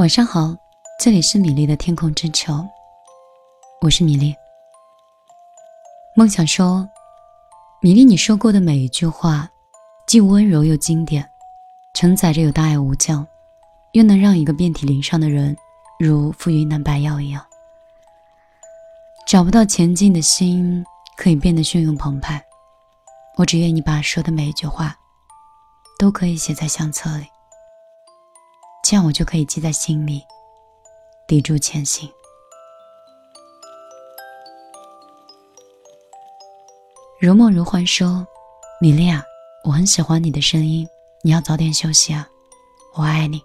晚上好，这里是米粒的天空之球，我是米粒。梦想说，米粒，你说过的每一句话，既温柔又经典，承载着有大爱无疆，又能让一个遍体鳞伤的人如赴云南白药一样，找不到前进的心可以变得汹涌澎湃。我只愿你把说的每一句话，都可以写在相册里。这样我就可以记在心里，砥柱前行。如梦如幻说：“米莉啊，我很喜欢你的声音，你要早点休息啊，我爱你。”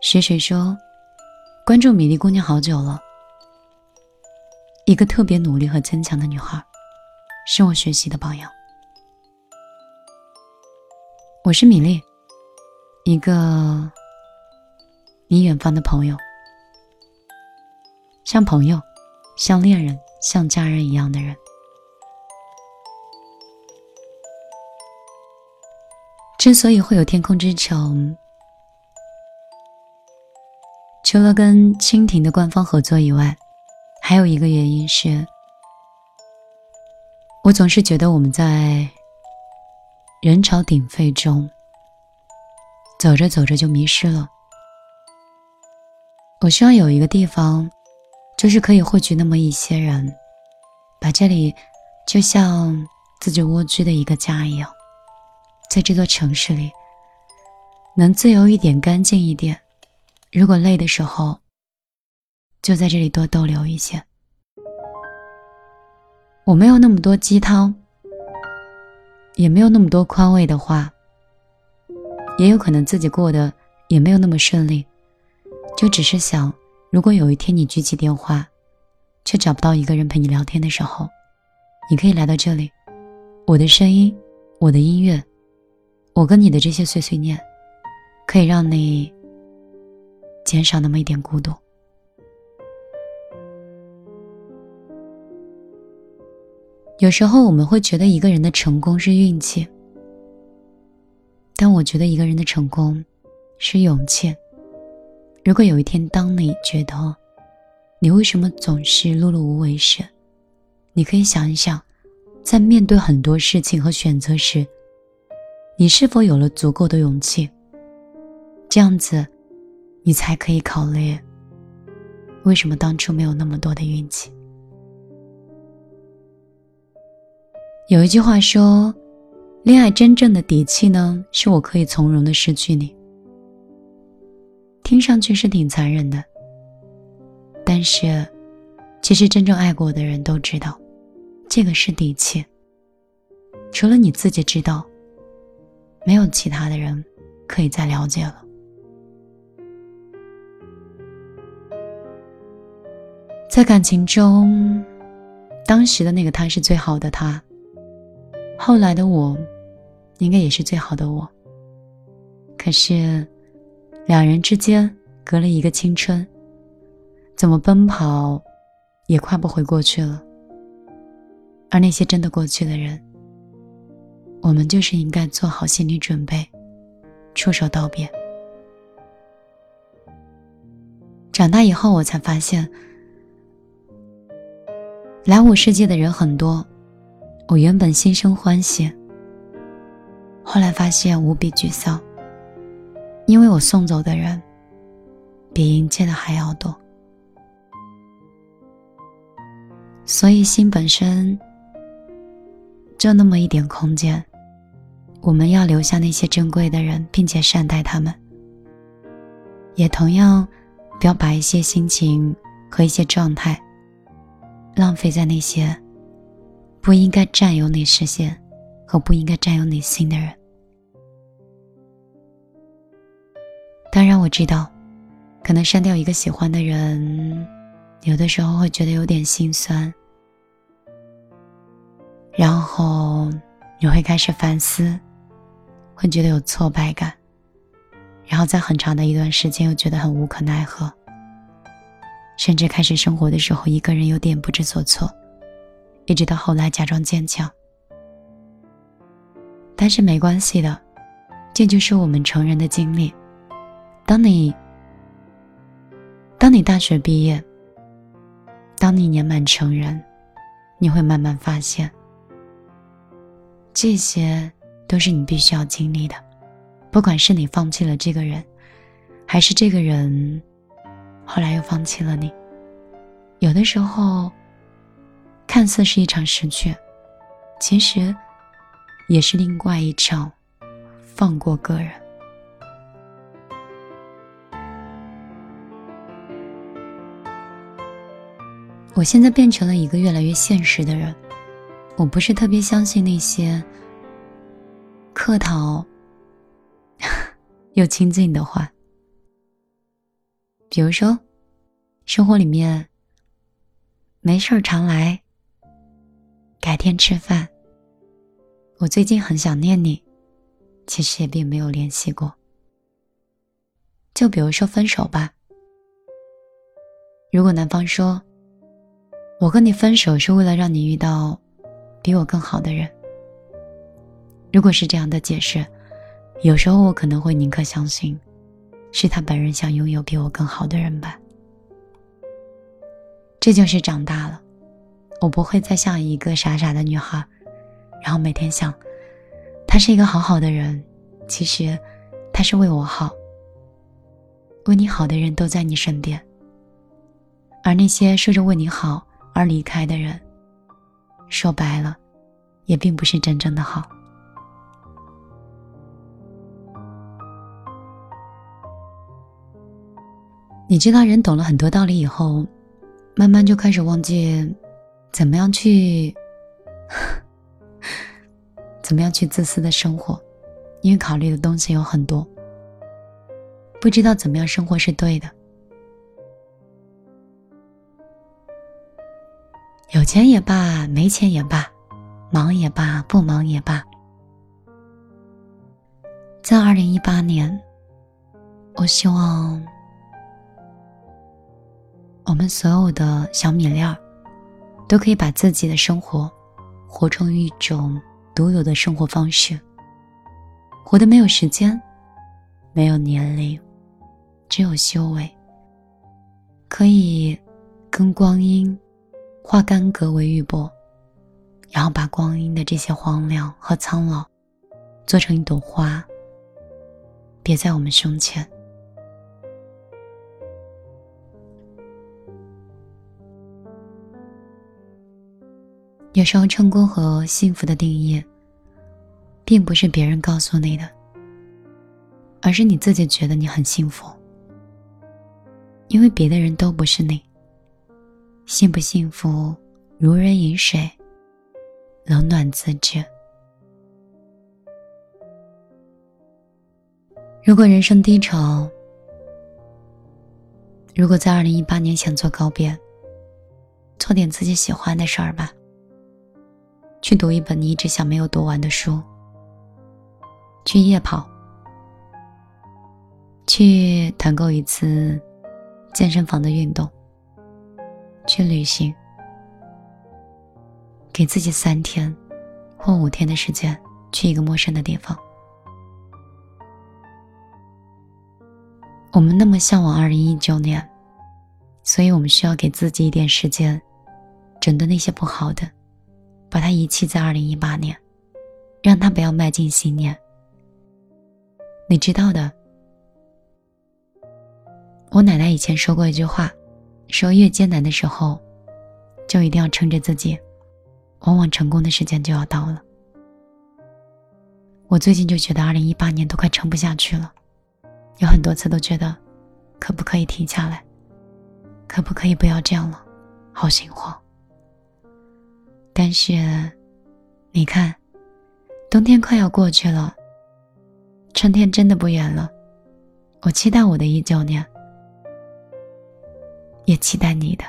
水水说：“关注米粒姑娘好久了，一个特别努力和坚强的女孩，是我学习的榜样。”我是米粒。一个你远方的朋友，像朋友，像恋人，像家人一样的人。之所以会有天空之城，除了跟蜻蜓的官方合作以外，还有一个原因是，我总是觉得我们在人潮鼎沸中。走着走着就迷失了。我希望有一个地方，就是可以汇聚那么一些人，把这里就像自己蜗居的一个家一样，在这座城市里，能自由一点、干净一点。如果累的时候，就在这里多逗留一些。我没有那么多鸡汤，也没有那么多宽慰的话。也有可能自己过得也没有那么顺利，就只是想，如果有一天你举起电话，却找不到一个人陪你聊天的时候，你可以来到这里，我的声音，我的音乐，我跟你的这些碎碎念，可以让你减少那么一点孤独。有时候我们会觉得一个人的成功是运气。但我觉得一个人的成功是勇气。如果有一天，当你觉得你为什么总是碌碌无为时，你可以想一想，在面对很多事情和选择时，你是否有了足够的勇气？这样子，你才可以考虑为什么当初没有那么多的运气。有一句话说。恋爱真正的底气呢，是我可以从容的失去你。听上去是挺残忍的，但是，其实真正爱过我的人都知道，这个是底气。除了你自己知道，没有其他的人可以再了解了。在感情中，当时的那个他是最好的他。后来的我，应该也是最好的我。可是，两人之间隔了一个青春，怎么奔跑，也快不回过去了。而那些真的过去的人，我们就是应该做好心理准备，出手道别。长大以后，我才发现，来我世界的人很多。我原本心生欢喜，后来发现无比沮丧，因为我送走的人比迎接的还要多。所以心本身就那么一点空间，我们要留下那些珍贵的人，并且善待他们，也同样不要把一些心情和一些状态浪费在那些。不应该占有你视线和不应该占有你心的人。当然，我知道，可能删掉一个喜欢的人，有的时候会觉得有点心酸，然后你会开始反思，会觉得有挫败感，然后在很长的一段时间又觉得很无可奈何，甚至开始生活的时候一个人有点不知所措。一直到后来假装坚强，但是没关系的，这就是我们成人的经历。当你当你大学毕业，当你年满成人，你会慢慢发现，这些都是你必须要经历的。不管是你放弃了这个人，还是这个人后来又放弃了你，有的时候看似是一场失去，其实也是另外一场放过个人。我现在变成了一个越来越现实的人，我不是特别相信那些客套。又亲近的话，比如说，生活里面没事儿常来，改天吃饭。我最近很想念你，其实也并没有联系过。就比如说分手吧，如果男方说，我跟你分手是为了让你遇到比我更好的人，如果是这样的解释。有时候我可能会宁可相信，是他本人想拥有比我更好的人吧。这就是长大了，我不会再像一个傻傻的女孩，然后每天想，他是一个好好的人，其实他是为我好。为你好的人都在你身边，而那些说着为你好而离开的人，说白了，也并不是真正的好。你知道，人懂了很多道理以后，慢慢就开始忘记怎么样去，怎么样去自私的生活，因为考虑的东西有很多，不知道怎么样生活是对的。有钱也罢，没钱也罢，忙也罢，不忙也罢，在二零一八年，我希望。我们所有的小米粒儿，都可以把自己的生活活成一种独有的生活方式，活得没有时间，没有年龄，只有修为，可以跟光阴化干戈为玉帛，然后把光阴的这些荒凉和苍老，做成一朵花，别在我们胸前。有时候，成功和幸福的定义，并不是别人告诉你的，而是你自己觉得你很幸福。因为别的人都不是你。幸不幸福，如人饮水，冷暖自知。如果人生低潮，如果在二零一八年想做告别，做点自己喜欢的事儿吧。去读一本你一直想没有读完的书，去夜跑，去团购一次健身房的运动，去旅行，给自己三天或五天的时间去一个陌生的地方。我们那么向往二零一九年，所以我们需要给自己一点时间，整顿那些不好的。把它遗弃在二零一八年，让他不要迈进新年。你知道的，我奶奶以前说过一句话，说越艰难的时候，就一定要撑着自己，往往成功的时间就要到了。我最近就觉得二零一八年都快撑不下去了，有很多次都觉得，可不可以停下来，可不可以不要这样了，好心慌。但是，你看，冬天快要过去了，春天真的不远了。我期待我的一九年，也期待你的。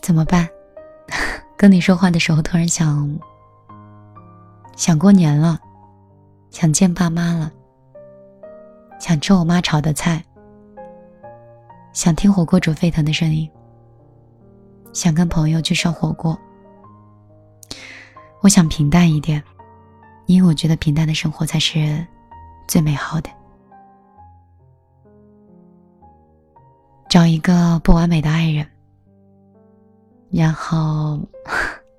怎么办？跟你说话的时候，突然想，想过年了，想见爸妈了，想吃我妈炒的菜。想听火锅煮沸腾的声音，想跟朋友去烧火锅。我想平淡一点，因为我觉得平淡的生活才是最美好的。找一个不完美的爱人，然后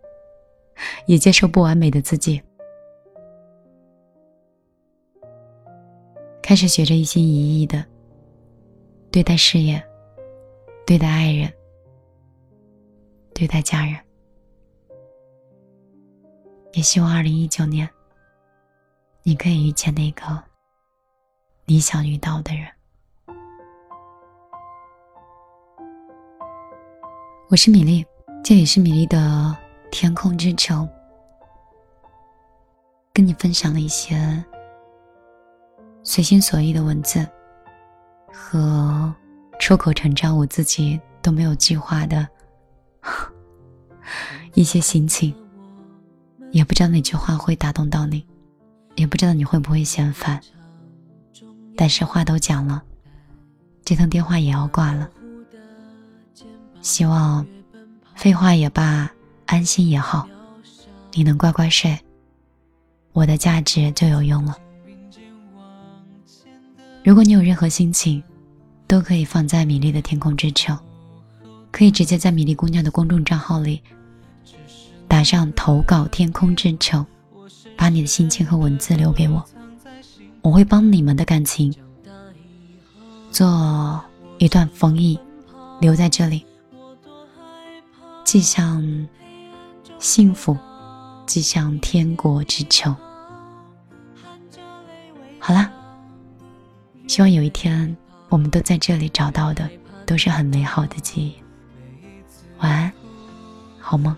也接受不完美的自己，开始学着一心一意的对待事业，对待爱人，对待家人。也希望二零一九年，你可以遇见那个你想遇到的人。我是米粒，这里是米粒的天空之城，跟你分享了一些随心所欲的文字和出口成章，我自己都没有计划的一些心情。也不知道哪句话会打动到你，也不知道你会不会嫌烦。但是话都讲了，这通电话也要挂了。希望，废话也罢，安心也好，你能乖乖睡，我的价值就有用了。如果你有任何心情，都可以放在米粒的天空之城，可以直接在米粒姑娘的公众账号里打上投稿天空之城，把你的心情和文字留给我，我会帮你们的感情做一段封印，留在这里。既像幸福，既像天国之城。好啦，希望有一天我们都在这里找到的都是很美好的记忆。晚安，好吗？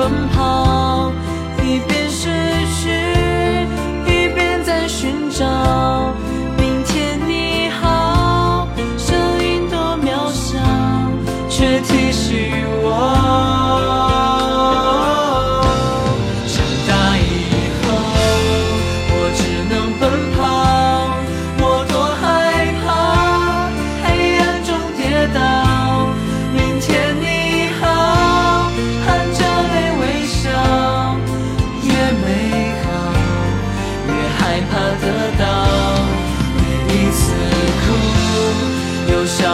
着